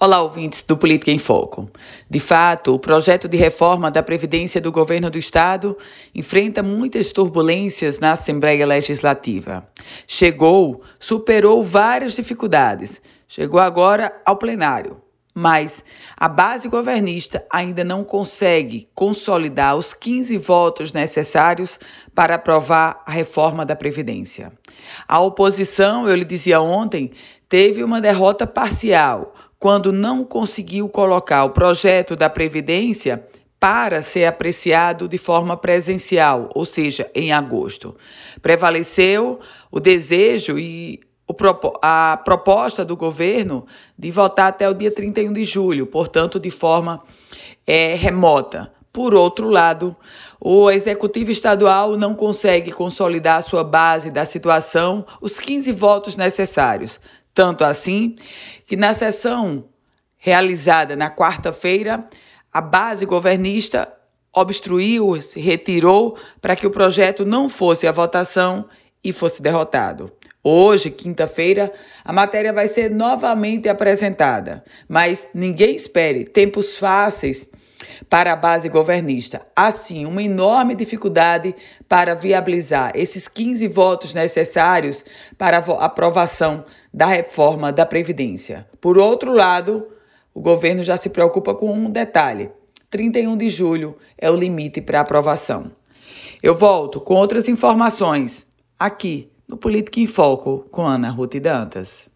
Olá, ouvintes do Política em Foco. De fato, o projeto de reforma da Previdência do governo do Estado enfrenta muitas turbulências na Assembleia Legislativa. Chegou, superou várias dificuldades, chegou agora ao plenário. Mas a base governista ainda não consegue consolidar os 15 votos necessários para aprovar a reforma da Previdência. A oposição, eu lhe dizia ontem, teve uma derrota parcial quando não conseguiu colocar o projeto da Previdência para ser apreciado de forma presencial, ou seja, em agosto. Prevaleceu o desejo e a proposta do governo de votar até o dia 31 de julho, portanto, de forma é, remota. Por outro lado, o executivo estadual não consegue consolidar sua base da situação, os 15 votos necessários. Tanto assim que na sessão realizada na quarta-feira, a base governista obstruiu, se retirou para que o projeto não fosse à votação e fosse derrotado. Hoje, quinta-feira, a matéria vai ser novamente apresentada, mas ninguém espere tempos fáceis para a base governista. Assim, uma enorme dificuldade para viabilizar esses 15 votos necessários para a aprovação da reforma da Previdência. Por outro lado, o governo já se preocupa com um detalhe: 31 de julho é o limite para aprovação. Eu volto com outras informações aqui no Política em Foco com Ana Ruth Dantas.